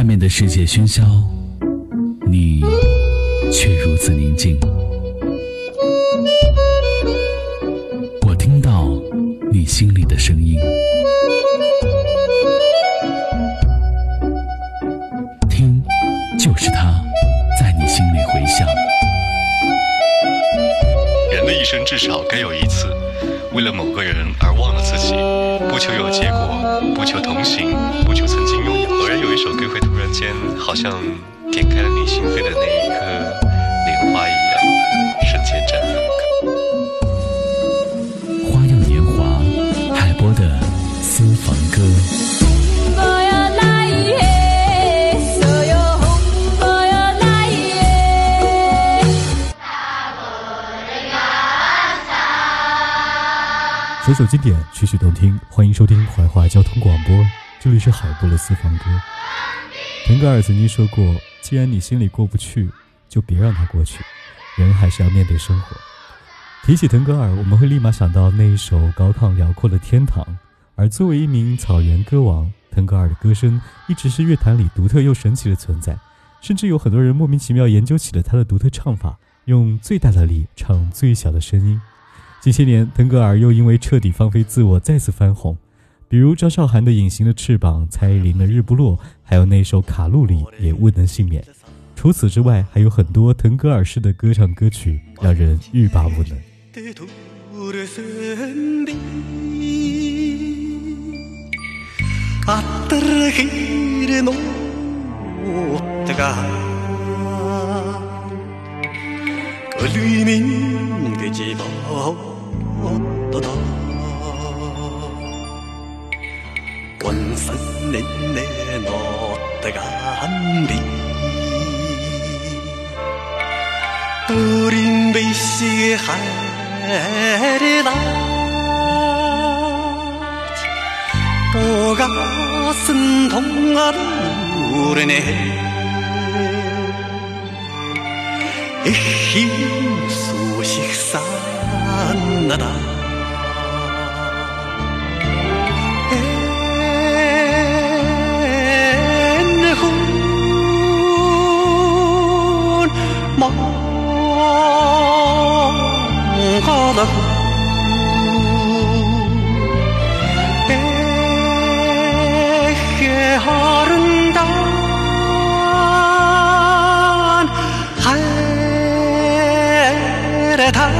外面的世界喧嚣，你却如此宁静。我听到你心里的声音，听，就是它，在你心里回响。人的一生至少该有一次，为了某个人而忘了自己，不求有结果，不求同行，不求曾经拥有。偶然有一首歌会突然间，好像点开了你心扉的那一颗莲花一样，瞬间绽放。花样年华，海波的私房歌。首首经典，曲曲动听，欢迎收听怀化交通广播，这里是海波的私房歌。腾格尔曾经说过：“既然你心里过不去，就别让它过去，人还是要面对生活。”提起腾格尔，我们会立马想到那一首高亢辽阔的《天堂》。而作为一名草原歌王，腾格尔的歌声一直是乐坛里独特又神奇的存在，甚至有很多人莫名其妙研究起了他的独特唱法，用最大的力唱最小的声音。近些年，腾格尔又因为彻底放飞自我再次翻红，比如张韶涵的《隐形的翅膀》，蔡依林的《日不落》，还有那首《卡路里》也未能幸免。除此之外，还有很多腾格尔式的歌唱歌曲，让人欲罢不能。원산 내내 너다가 한비 어린 베이시 하레나 또 가슴 동아를 우르네 힘 소식 산나다 망가라고 아름다운 아에레다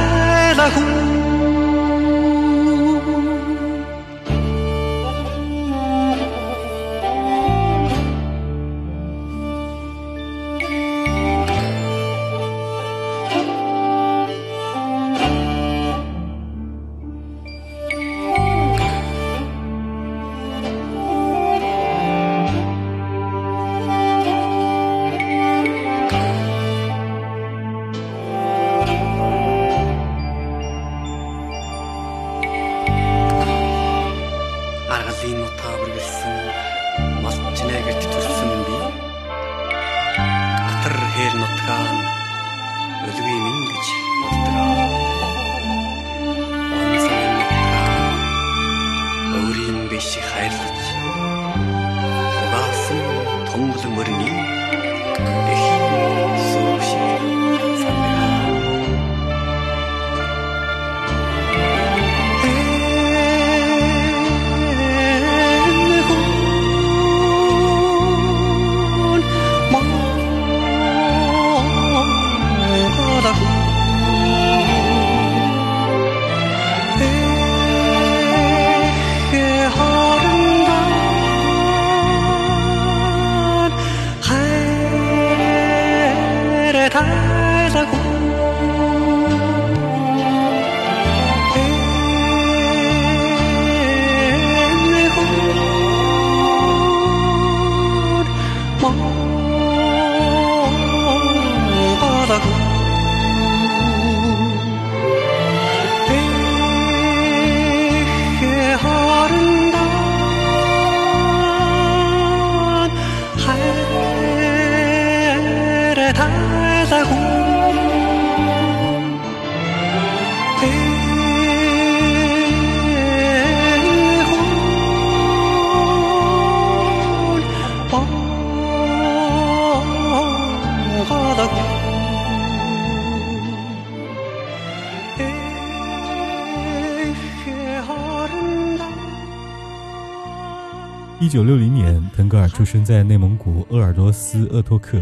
九六零年，腾格尔出生在内蒙古鄂尔多斯鄂托克，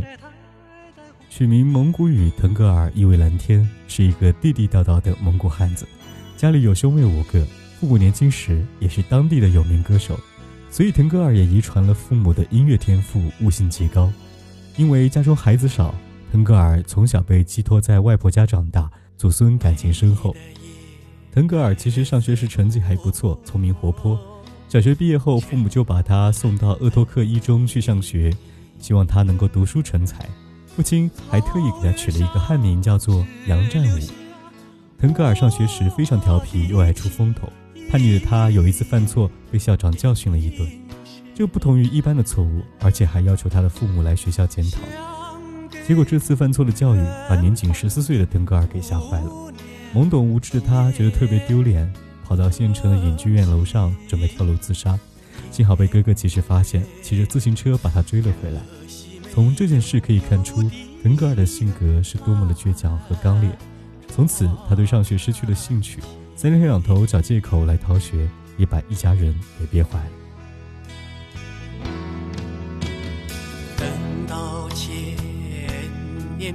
取名蒙古语腾格尔，意为蓝天，是一个地地道道的蒙古汉子。家里有兄妹五个，父母年轻时也是当地的有名歌手，所以腾格尔也遗传了父母的音乐天赋，悟性极高。因为家中孩子少，腾格尔从小被寄托在外婆家长大，祖孙感情深厚。腾格尔其实上学时成绩还不错，聪明活泼。小学毕业后，父母就把他送到鄂托克一中去上学，希望他能够读书成才。父亲还特意给他取了一个汉名，叫做杨占武。腾格尔上学时非常调皮，又爱出风头，叛逆的他有一次犯错，被校长教训了一顿。这不同于一般的错误，而且还要求他的父母来学校检讨。结果这次犯错的教育把年仅十四岁的腾格尔给吓坏了。懵懂无知的他觉得特别丢脸。跑到县城的影剧院楼上，准备跳楼自杀，幸好被哥哥及时发现，骑着自行车把他追了回来。从这件事可以看出，腾格尔的性格是多么的倔强和刚烈。从此，他对上学失去了兴趣，三天两头找借口来逃学，也把一家人给憋坏了。等到千年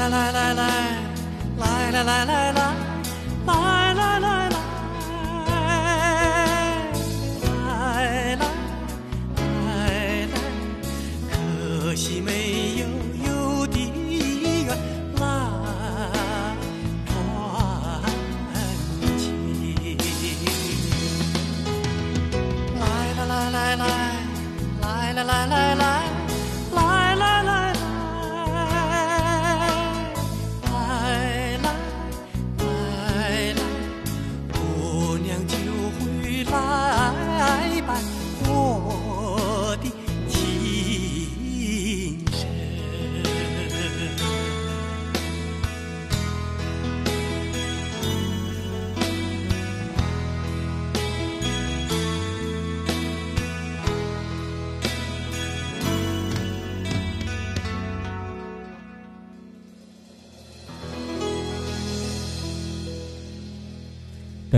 来来来来来，来来来来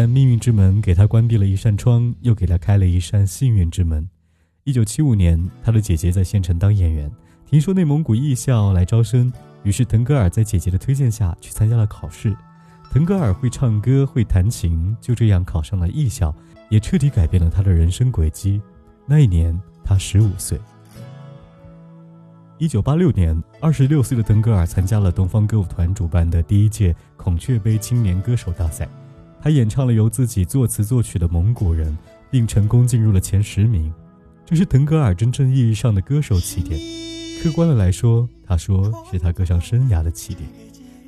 但命运之门给他关闭了一扇窗，又给他开了一扇幸运之门。一九七五年，他的姐姐在县城当演员，听说内蒙古艺校来招生，于是腾格尔在姐姐的推荐下去参加了考试。腾格尔会唱歌，会弹琴，就这样考上了艺校，也彻底改变了他的人生轨迹。那一年，他十五岁。一九八六年，二十六岁的腾格尔参加了东方歌舞团主办的第一届孔雀杯青年歌手大赛，他演唱了由自己作词作曲的《蒙古人》，并成功进入了前十名。这是腾格尔真正意义上的歌手起点。客观的来说，他说是他歌唱生涯的起点。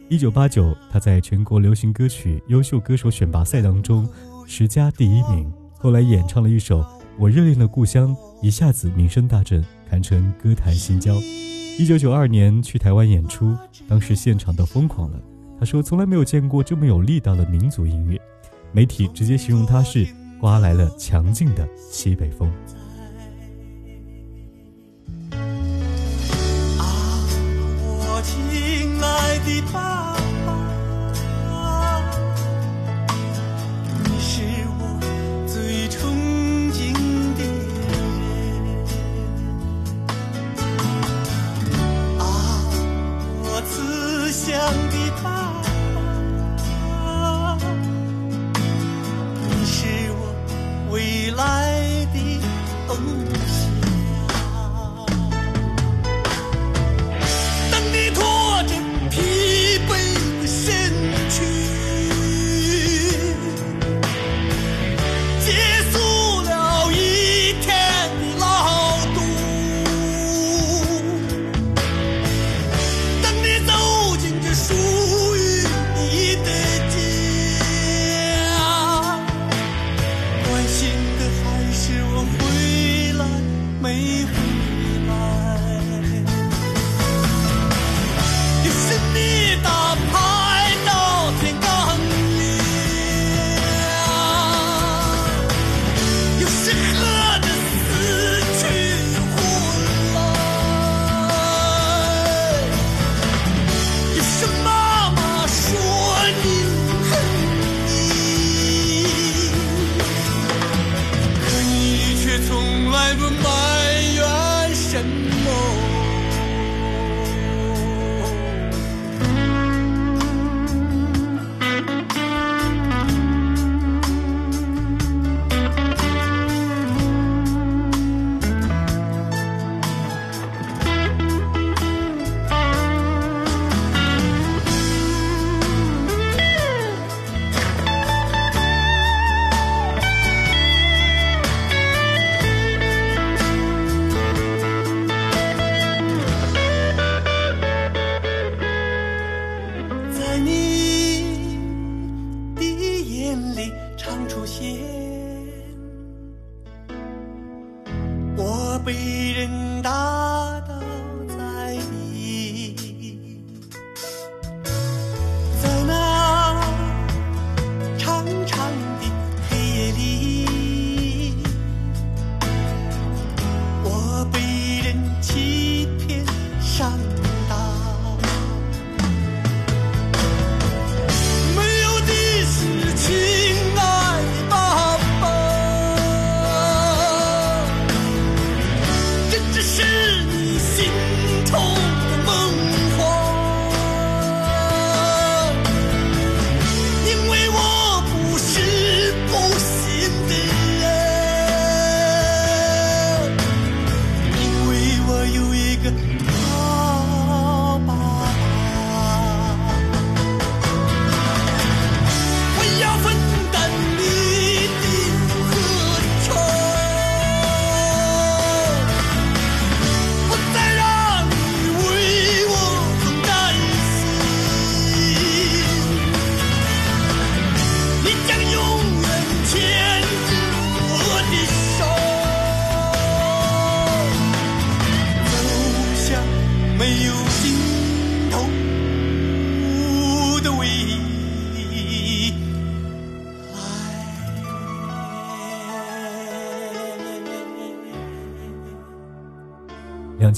一九八九，他在全国流行歌曲优秀歌手选拔赛当中十佳第一名，后来演唱了一首《我热恋的故乡》，一下子名声大振。堪称歌坛新交。一九九二年去台湾演出，当时现场都疯狂了。说从来没有见过这么有力道的民族音乐，媒体直接形容他是刮来了强劲的西北风。啊，我亲爱的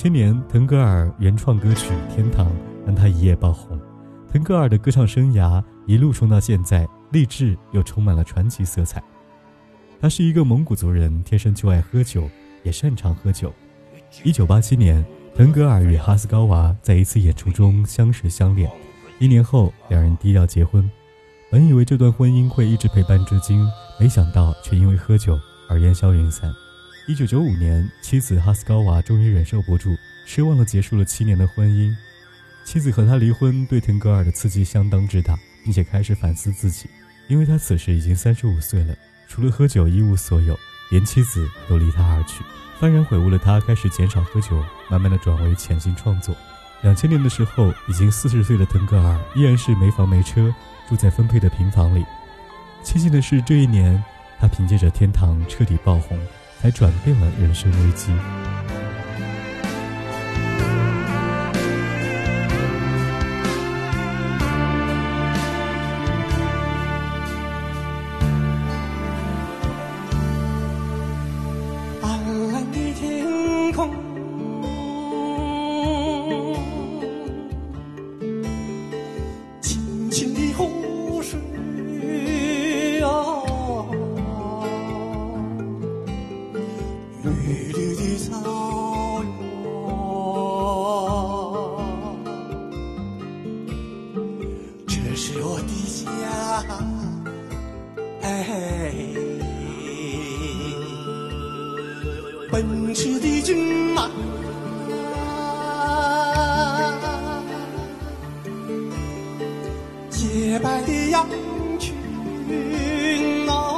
千年，腾格尔原创歌曲《天堂》让他一夜爆红。腾格尔的歌唱生涯一路冲到现在，励志又充满了传奇色彩。他是一个蒙古族人，天生就爱喝酒，也擅长喝酒。一九八七年，腾格尔与哈斯高娃在一次演出中相识相恋，一年后两人低调结婚。本以为这段婚姻会一直陪伴至今，没想到却因为喝酒而烟消云散。一九九五年，妻子哈斯高娃终于忍受不住，失望的结束了七年的婚姻。妻子和他离婚，对腾格尔的刺激相当之大，并且开始反思自己，因为他此时已经三十五岁了，除了喝酒一无所有，连妻子都离他而去。幡然悔悟的他，开始减少喝酒，慢慢的转为潜心创作。两千年的时候，已经四十岁的腾格尔依然是没房没车，住在分配的平房里。庆幸的是，这一年他凭借着《天堂》彻底爆红，才转变了人生危机。洁白的羊群啊，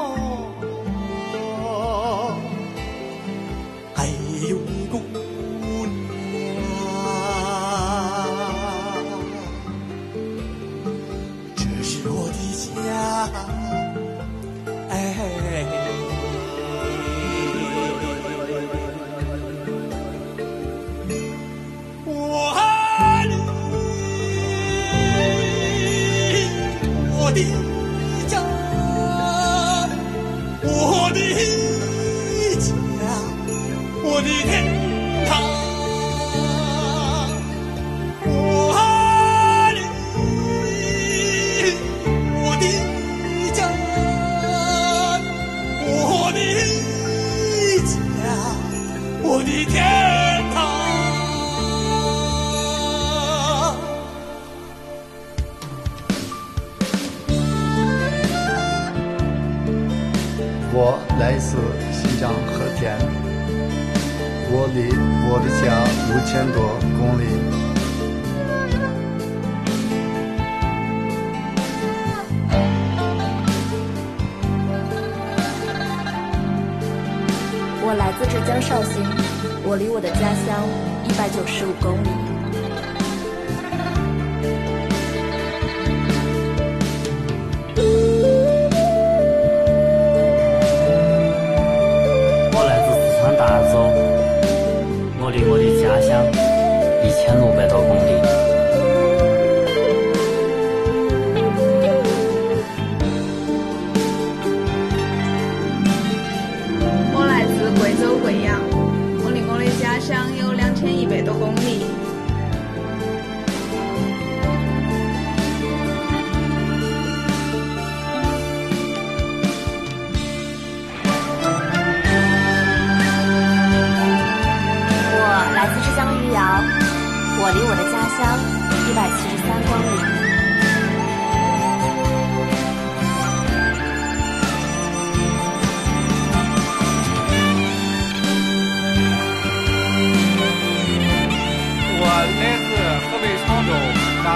六百多公里。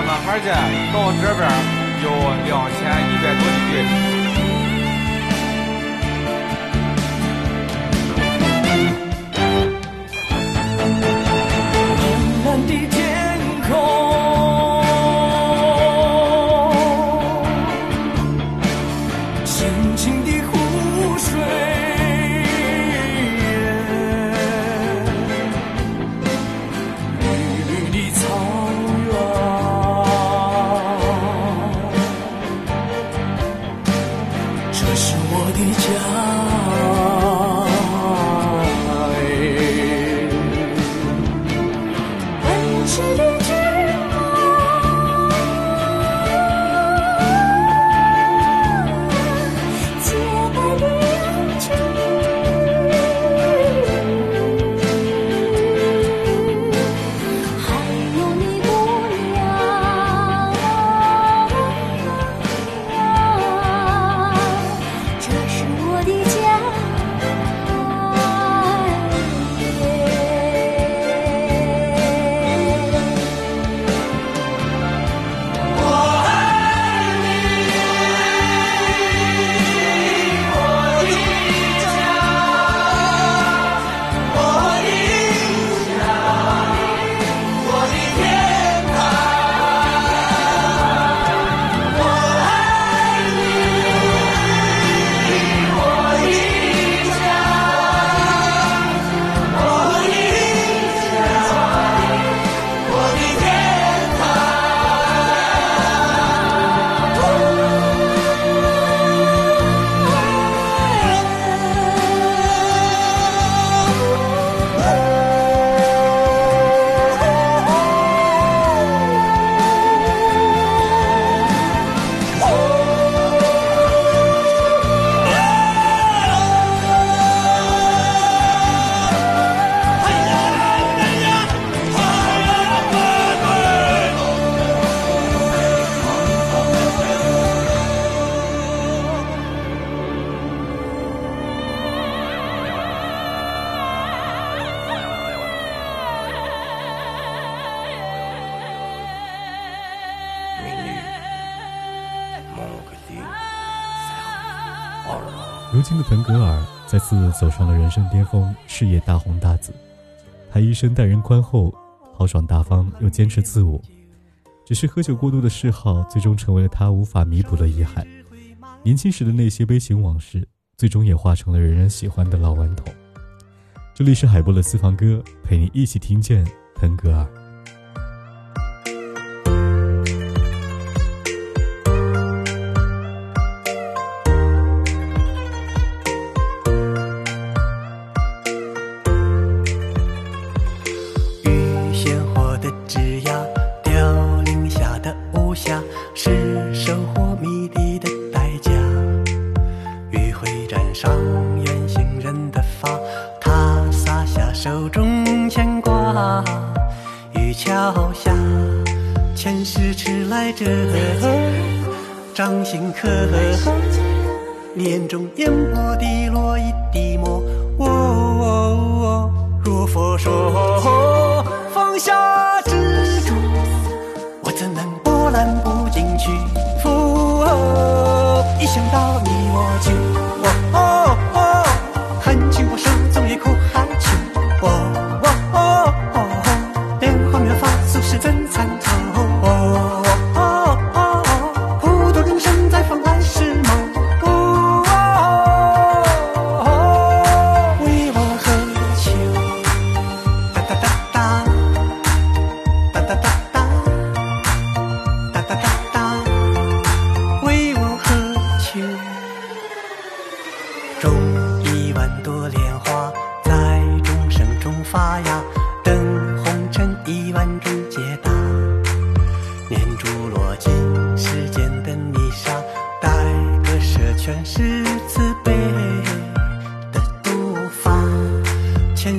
们哈儿到这边有两千一百多里地。如今的腾格尔再次走上了人生巅峰，事业大红大紫。他一生待人宽厚、豪爽大方，又坚持自我。只是喝酒过度的嗜好，最终成为了他无法弥补的遗憾。年轻时的那些悲情往事，最终也化成了人人喜欢的老顽童。这里是海波的私房歌，陪你一起听见腾格尔。眼中烟波滴落一滴墨。哦哦哦若佛说放下执着，我怎能波澜不惊去赴？一想到你我就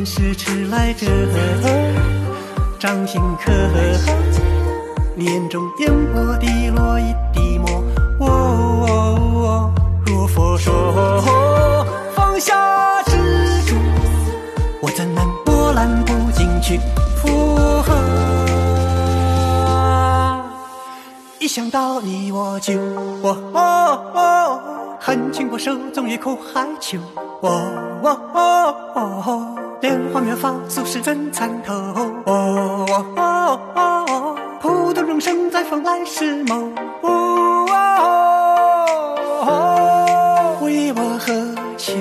是迟来者，掌心刻，年中烟波滴落一滴墨。哦哦哦，若佛说放下执着，我怎能波澜不惊去附和？一想到你我就哦哦哦，恨情不舍，总也苦海秋。莲花妙法俗世真参透。哦哦哦哦哦，普度众生在风来时谋。哦哦哦哦，为我何求？